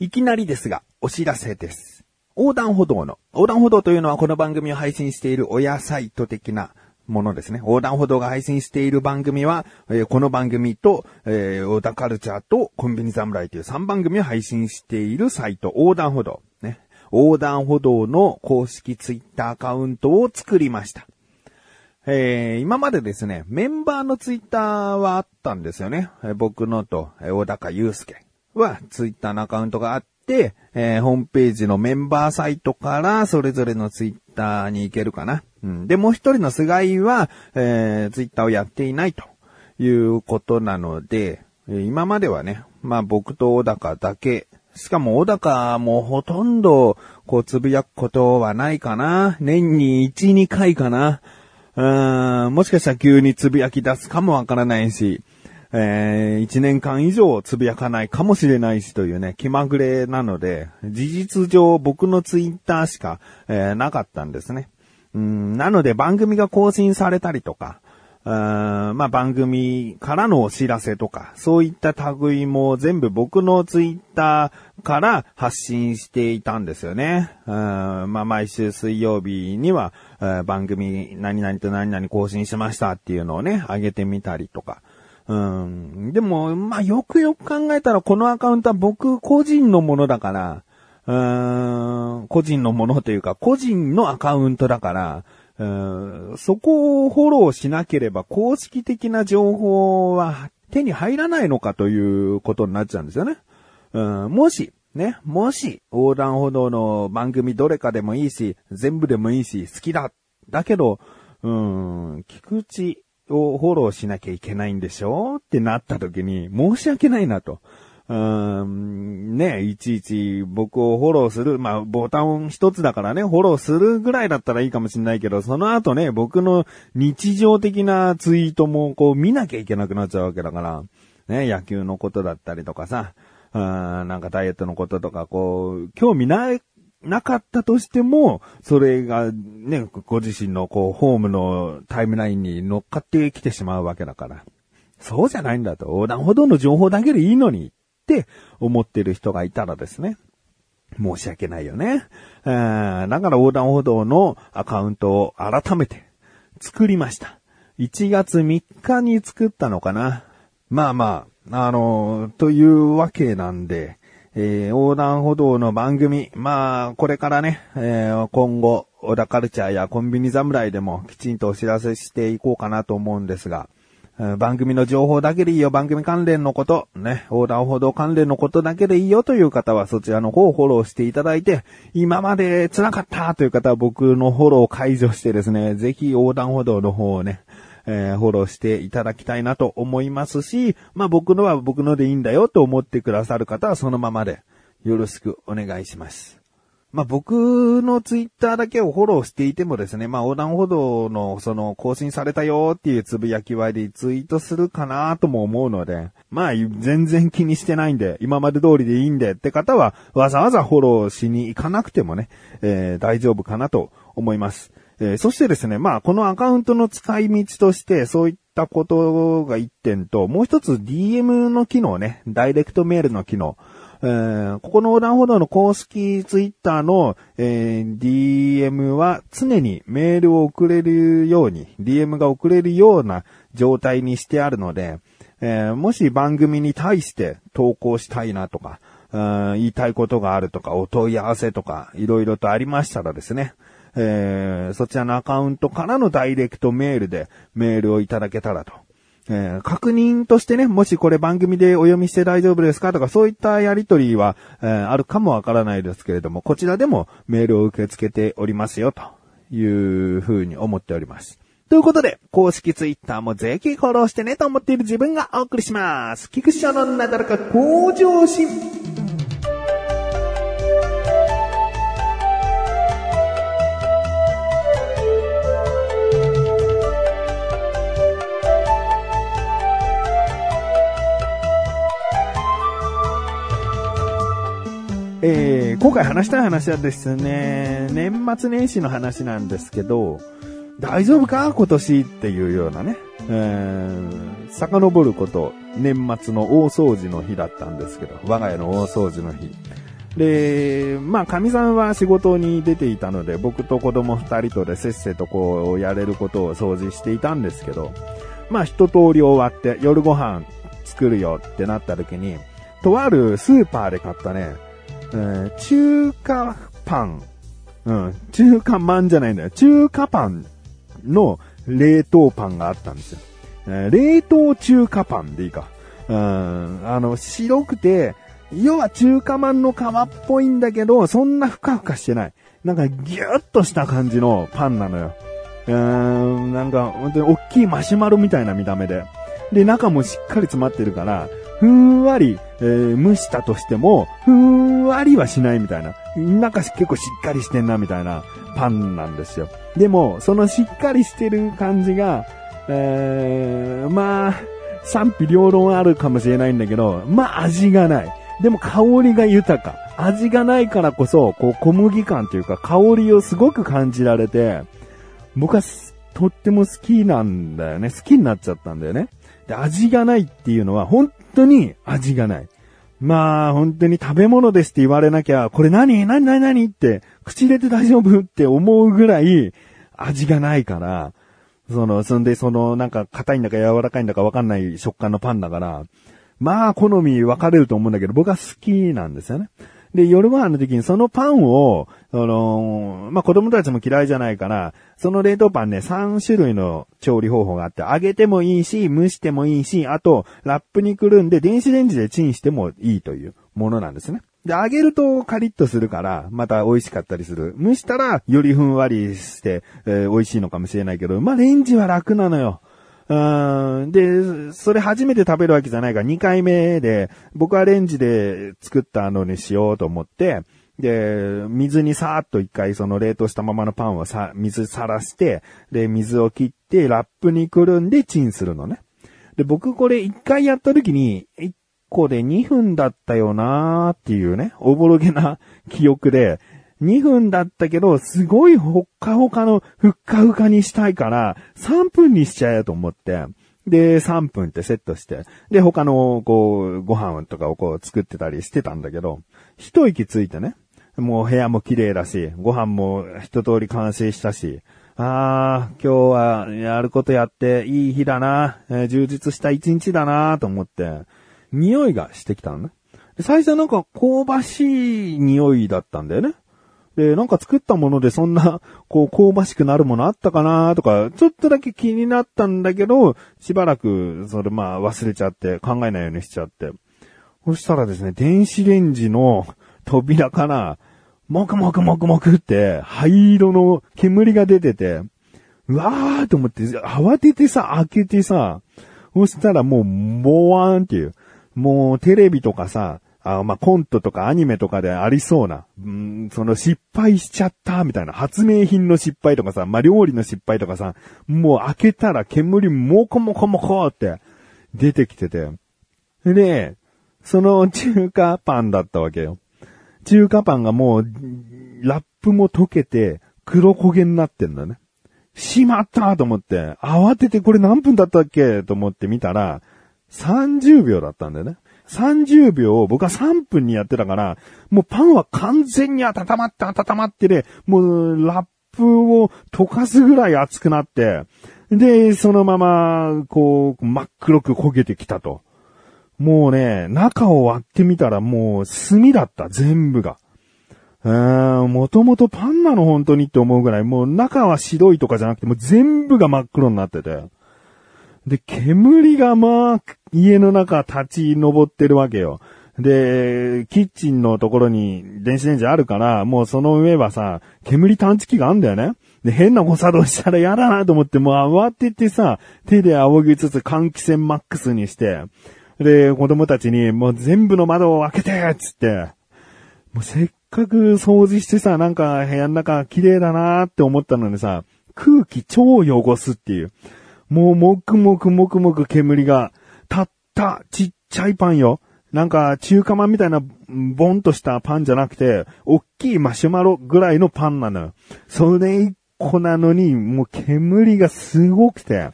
いきなりですが、お知らせです。横断歩道の、横断歩道というのはこの番組を配信している親サイト的なものですね。横断歩道が配信している番組は、えーこの番組と、えー、小田カルチャーとコンビニ侍という3番組を配信しているサイト、横断歩道。ね。横断歩道の公式ツイッターアカウントを作りました。えー今までですね、メンバーのツイッターはあったんですよね。え僕のと、えー小高祐介はツイッターのアカウントがあって、えーホームページのメンバーサイトからそれぞれのツイッターに行けるかな。うん、で、もう一人の菅井は、えーツイッターをやっていないということなので、今まではね、まあ僕と小高だけ、しかも小高もほとんど、こう、つぶやくことはないかな。年に1、2回かな。うーん、もしかしたら急につぶやき出すかもわからないし、えー、1年間以上つぶやかないかもしれないしというね、気まぐれなので、事実上僕のツイッターしか、えーなかったんですね。うん、なので番組が更新されたりとか、うーんまあ、番組からのお知らせとか、そういった類も全部僕のツイッターから発信していたんですよね。うんまあ、毎週水曜日には、番組何々と何々更新しましたっていうのをね、上げてみたりとか。うん。でも、まあ、よくよく考えたらこのアカウントは僕個人のものだから、うーん個人のものというか、個人のアカウントだから、うーんそこをフォローしなければ公式的な情報は手に入らないのかということになっちゃうんですよね。うんもし、ね、もし、横断歩道の番組どれかでもいいし、全部でもいいし、好きだ。だけど、うん、菊池をフォローしなきゃいけないんでしょ？ってなった時に、申し訳ないなと。うん、ね、いちいち僕をフォローする、まあ、ボタン一つだからね、フォローするぐらいだったらいいかもしれないけど、その後ね、僕の日常的なツイートもこう見なきゃいけなくなっちゃうわけだから、ね、野球のことだったりとかさ、うーんなんかダイエットのこととか、こう、興味な、なかったとしても、それがね、ご自身のこう、ホームのタイムラインに乗っかってきてしまうわけだから。そうじゃないんだと。横断歩道の情報だけでいいのにって思ってる人がいたらですね。申し訳ないよね。うんだから横断歩道のアカウントを改めて作りました。1月3日に作ったのかな。まあまあ、あのというわけなんで、えー横断歩道の番組、まあ、これからね、えー今後、小田カルチャーやコンビニ侍でもきちんとお知らせしていこうかなと思うんですが、うん番組の情報だけでいいよ、番組関連のこと、ね、横断歩道関連のことだけでいいよ。という方はそちらの方をフォローしていただいて、今まで辛かったという方は僕のフォローを解除してですね、ぜひ横断歩道の方をね、えーフォローしていただきたいなと思いますし、まあ僕のは僕のでいいんだよと思ってくださる方はそのままでよろしくお願いします。まあ僕のツイッターだけをフォローしていてもですね、まあ横断歩道のその更新されたよっていうつぶやきはリツイートするかなとも思うので、まあ全然気にしてないんで、今まで通りでいいんでって方はわざわざフォローしに行かなくてもね、えー大丈夫かなと思います。えーそしてですね、まあこのアカウントの使い道としてそういったことが一点と、もう一つ DM の機能ね、ダイレクトメールの機能。えーここの横断歩道の公式ツイッターの、えー DM は常にメールを送れるように、DM が送れるような状態にしてあるので、えーもし番組に対して投稿したいなとか、言いたいことがあるとか、お問い合わせとか、いろいろとありましたらですね、えーそちらのアカウントからのダイレクトメールでメールをいただけたらと。えー確認としてね、もしこれ番組でお読みして大丈夫ですかとか、そういったやりとりは、えーあるかもわからないですけれども、こちらでもメールを受け付けておりますよ、というふうに思っております。ということで、公式ツイッターもぜひフォローしてねと思っている自分がお送りします。菊池のなだらか向上心。えー今回話したい話はですね、年末年始の話なんですけど、大丈夫か？今年っていうようなね、えー、遡ること、年末の大掃除の日だったんですけど、我が家の大掃除の日。で、まあ、神さんは仕事に出ていたので、僕と子供二人とでせっせとこう、やれることを掃除していたんですけど、まあ、一通り終わって夜ご飯作るよってなった時に、とあるスーパーで買ったね、え、中華パン、うん、中華まんじゃないんだよ。中華パンの冷凍パンがあったんですよ。え、冷凍中華パンでいいか。うん、あの、白くて、要は中華まんの皮っぽいんだけど、そんなふかふかしてない。なんかギュッとした感じのパンなのよ。うーん、なんか本当に大きいマシュマロみたいな見た目で。で、中もしっかり詰まってるから、ふんわり、えー、蒸したとしても、ふんわりはしないみたいな。中結構しっかりしてんなみたいなパンなんですよ。でも、そのしっかりしてる感じが、えー、まあ、賛否両論あるかもしれないんだけど、まあ味がない。でも香りが豊か。味がないからこそ、こう小麦感というか香りをすごく感じられて、僕はとっても好きなんだよね。好きになっちゃったんだよね。で、味がないっていうのは本当に味がない。まあ、本当に食べ物ですって言われなきゃ、これ何？何？何？何？って、口入れて大丈夫って思うぐらい味がないから、その、そんで、その、なんか、硬いんだか柔らかいんだかわかんない食感のパンだから、まあ、好み分かれると思うんだけど、僕は好きなんですよね。で、夜ご飯の時にそのパンを、あのー、まあ、子供たちも嫌いじゃないから、その冷凍パンね、3種類の調理方法があって、揚げてもいいし、蒸してもいいし、あと、ラップにくるんで電子レンジでチンしてもいいというものなんですね。で、揚げるとカリッとするから、また美味しかったりする。蒸したら、よりふんわりして、えー、美味しいのかもしれないけど、まあ、レンジは楽なのよ。で、それ初めて食べるわけじゃないから、2回目で、僕はレンジで作ったのにしようと思って、で、水にさーっと一回その冷凍したままのパンをさ、水さらして、で、水を切って、ラップにくるんでチンするのね。で、僕これ一回やった時に、一個で2分だったよなーっていうね、おぼろげな記憶で、2分だったけど、すごいほっかほかのふっかふかにしたいから、3分にしちゃえと思って、で、3分ってセットして、で、他の、こう、ご飯とかをこう作ってたりしてたんだけど、一息ついてね、もう部屋も綺麗だし、ご飯も一通り完成したし、ああ、今日はやることやっていい日だな、えー、充実した一日だなと思って、匂いがしてきたのね。最初はなんか香ばしい匂いだったんだよね。で、なんか作ったものでそんな、こう、香ばしくなるものあったかなとか、ちょっとだけ気になったんだけど、しばらく、それまあ忘れちゃって、考えないようにしちゃって。そしたらですね、電子レンジの扉から、もくもくもくもくって、灰色の煙が出てて、うわーと思って、慌ててさ、開けてさ、そしたらもう、もわーんっていう、もうテレビとかさ、あまあ、コントとかアニメとかでありそうな、うん、その失敗しちゃったみたいな、発明品の失敗とかさ、まあ、料理の失敗とかさ、もう開けたら煙もこもこもこって出てきてて。で、その中華パンだったわけよ。中華パンがもう、ラップも溶けて黒焦げになってんだね。しまったと思って、慌ててこれ何分だったっけと思って見たら、30秒だったんだよね。30秒を僕は3分にやってたから、もうパンは完全に温まって温まってで、もうラップを溶かすぐらい熱くなって、で、そのまま、こう、真っ黒く焦げてきたと。もうね、中を割ってみたらもう炭だった、全部が。うーん、もともとパンなの本当にって思うぐらい、もう中は白いとかじゃなくて、もう全部が真っ黒になってて。で、煙がまあ、家の中立ち上ってるわけよ。で、キッチンのところに電子レンジあるから、もうその上はさ、煙探知機があんだよね。で、変な誤作動したら嫌だなと思って、もう慌ててさ、手で仰ぎつつ換気扇マックスにして、で、子供たちにもう全部の窓を開けてつって、もうせっかく掃除してさ、なんか部屋の中綺麗だなって思ったのにさ、空気超汚すっていう。もうもくもくもくもく煙が、たったちっちゃいパンよ。なんか中華まんみたいなボンとしたパンじゃなくて、おっきいマシュマロぐらいのパンなのよ。それ一個なのに、もう煙がすごくて。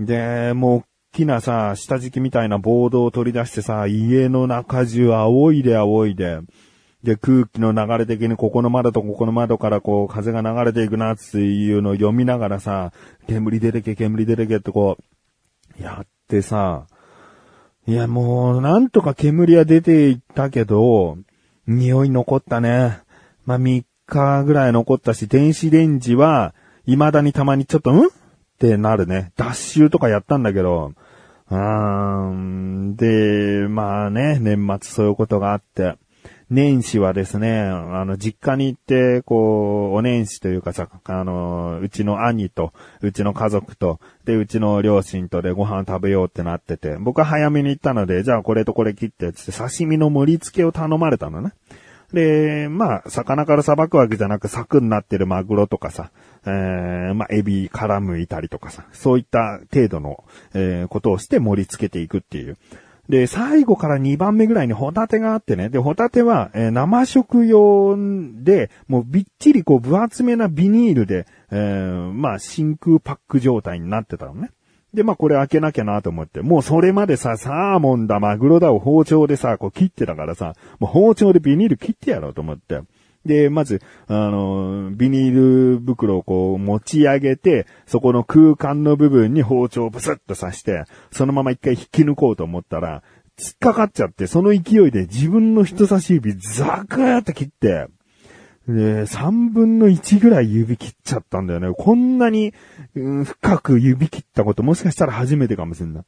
で、もう大きなさ、下敷きみたいなボードを取り出してさ、家の中中青いで青いで。で、空気の流れ的にここの窓とここの窓からこう風が流れていくなっていうのを読みながらさ、煙出てけ、煙出てけってこう、やってさ、いやもう、なんとか煙は出ていったけど、匂い残ったね。まあ、3日ぐらい残ったし、電子レンジは、未だにたまにちょっと、ん？ってなるね。脱臭とかやったんだけど、うーん、で、まあね、年末そういうことがあって、年始はですね、あの、実家に行って、こう、お年始というかさ、あの、うちの兄と、うちの家族と、で、うちの両親とでご飯食べようってなってて、僕は早めに行ったので、じゃあこれとこれ切って、つって刺身の盛り付けを頼まれたのね。で、まあ、魚からさばくわけじゃなく、柵になってるマグロとかさ、えー、まあ、エビからむいたりとかさ、そういった程度の、えー、ことをして盛り付けていくっていう。で、最後から2番目ぐらいにホタテがあってね。で、ホタテは、えー、生食用で、もうびっちりこう分厚めなビニールで、えー、まあ真空パック状態になってたのね。で、まあこれ開けなきゃなと思って、もうそれまでさ、サーモンだ、マグロだを包丁でさ、こう切ってたからさ、もう包丁でビニール切ってやろうと思って。で、まず、あの、ビニール袋をこう持ち上げて、そこの空間の部分に包丁をブスッと刺して、そのまま一回引き抜こうと思ったら、突っかかっちゃって、その勢いで自分の人差し指ザクーって切って、で、3分の1ぐらい指切っちゃったんだよね。こんなに、うん、深く指切ったこともしかしたら初めてかもしれない。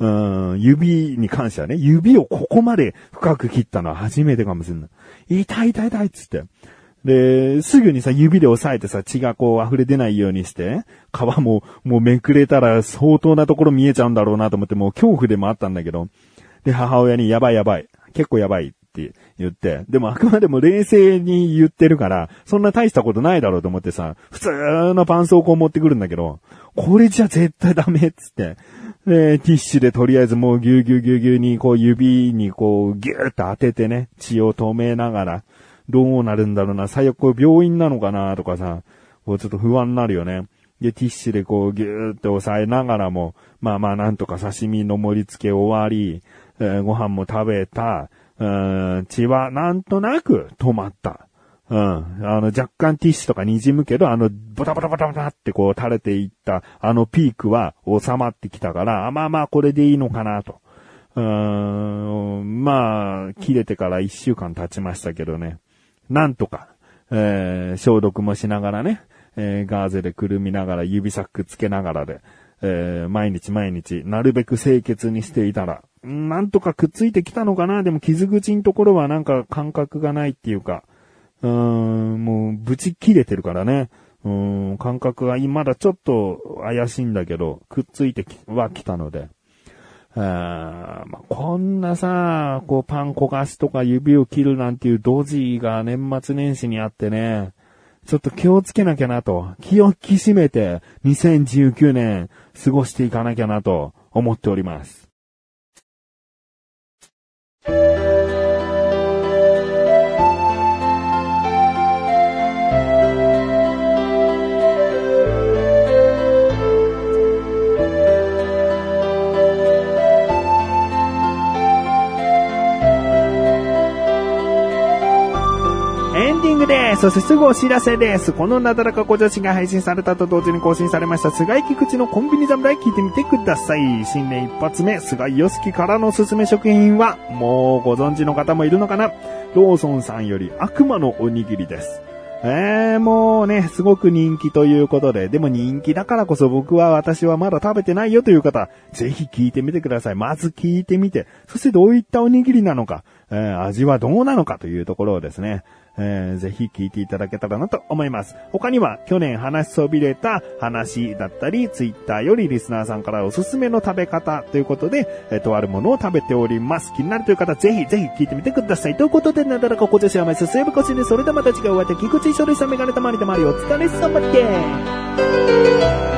うん、指に関してはね、指をここまで深く切ったのは初めてかもしれない。痛い痛い痛いっつって。で、すぐにさ、指で押さえてさ、血がこう溢れ出ないようにして、皮も、もうめくれたら相当なところ見えちゃうんだろうなと思って、もう恐怖でもあったんだけど、で、母親にやばいやばい。結構やばいって言って、でもあくまでも冷静に言ってるから、そんな大したことないだろうと思ってさ、普通の絆創膏持ってくるんだけど、これじゃ絶対ダメっつって、で、ティッシュでとりあえずもうギューギューギューギューにこう指にこうギューって当ててね、血を止めながら、どうなるんだろうな、最悪これ病院なのかなとかさ、こうちょっと不安になるよね。で、ティッシュでこうギューって押さえながらも、まあまあなんとか刺身の盛り付け終わり、えー、ご飯も食べた、うん、血はなんとなく止まった。うん。あの、若干ティッシュとか滲むけど、あの、ボタボタボタボタってこう垂れていった、あのピークは収まってきたから、あまあまあこれでいいのかなと。うーん、まあ、切れてから一週間経ちましたけどね。なんとか、えー、消毒もしながらね、えー、ガーゼでくるみながら指サックつけながらで、えー、毎日毎日、なるべく清潔にしていたら、なんとかくっついてきたのかなでも傷口のところはなんか感覚がないっていうか、うーん、もう、ぶち切れてるからね。うん、感覚がまだちょっと怪しいんだけど、くっついてはきたので。あまあ、こんなさ、こうパン焦がすとか指を切るなんていうドジが年末年始にあってね、ちょっと気をつけなきゃなと、気を引き締めて2019年過ごしていかなきゃなと思っております。ディングです。そしてすぐお知らせです。このなだらか小女子が配信されたと同時に更新されました、菅井菊池のコンビニ侍聞いてみてください。新年一発目、菅井良樹からのおすすめ食品は、もうご存知の方もいるのかな？ローソンさんより悪魔のおにぎりです。えー、もうね、すごく人気ということで、でも人気だからこそ僕は私はまだ食べてないよという方、ぜひ聞いてみてください。まず聞いてみて、そしてどういったおにぎりなのか、えー、味はどうなのかというところをですね、えー、ぜひ聞いていただけたらなと思います。他には去年話しそびれた話だったり、ツイッターよりリスナーさんからおすすめの食べ方ということで、えー、とあるものを食べております。気になるという方、ぜひぜひ聞いてみてください。ということで、なだらかこちしはまいすすやぶこしで、それではまた違うお会いで、菊池処理さんメガネたまりでまりお疲れ様です。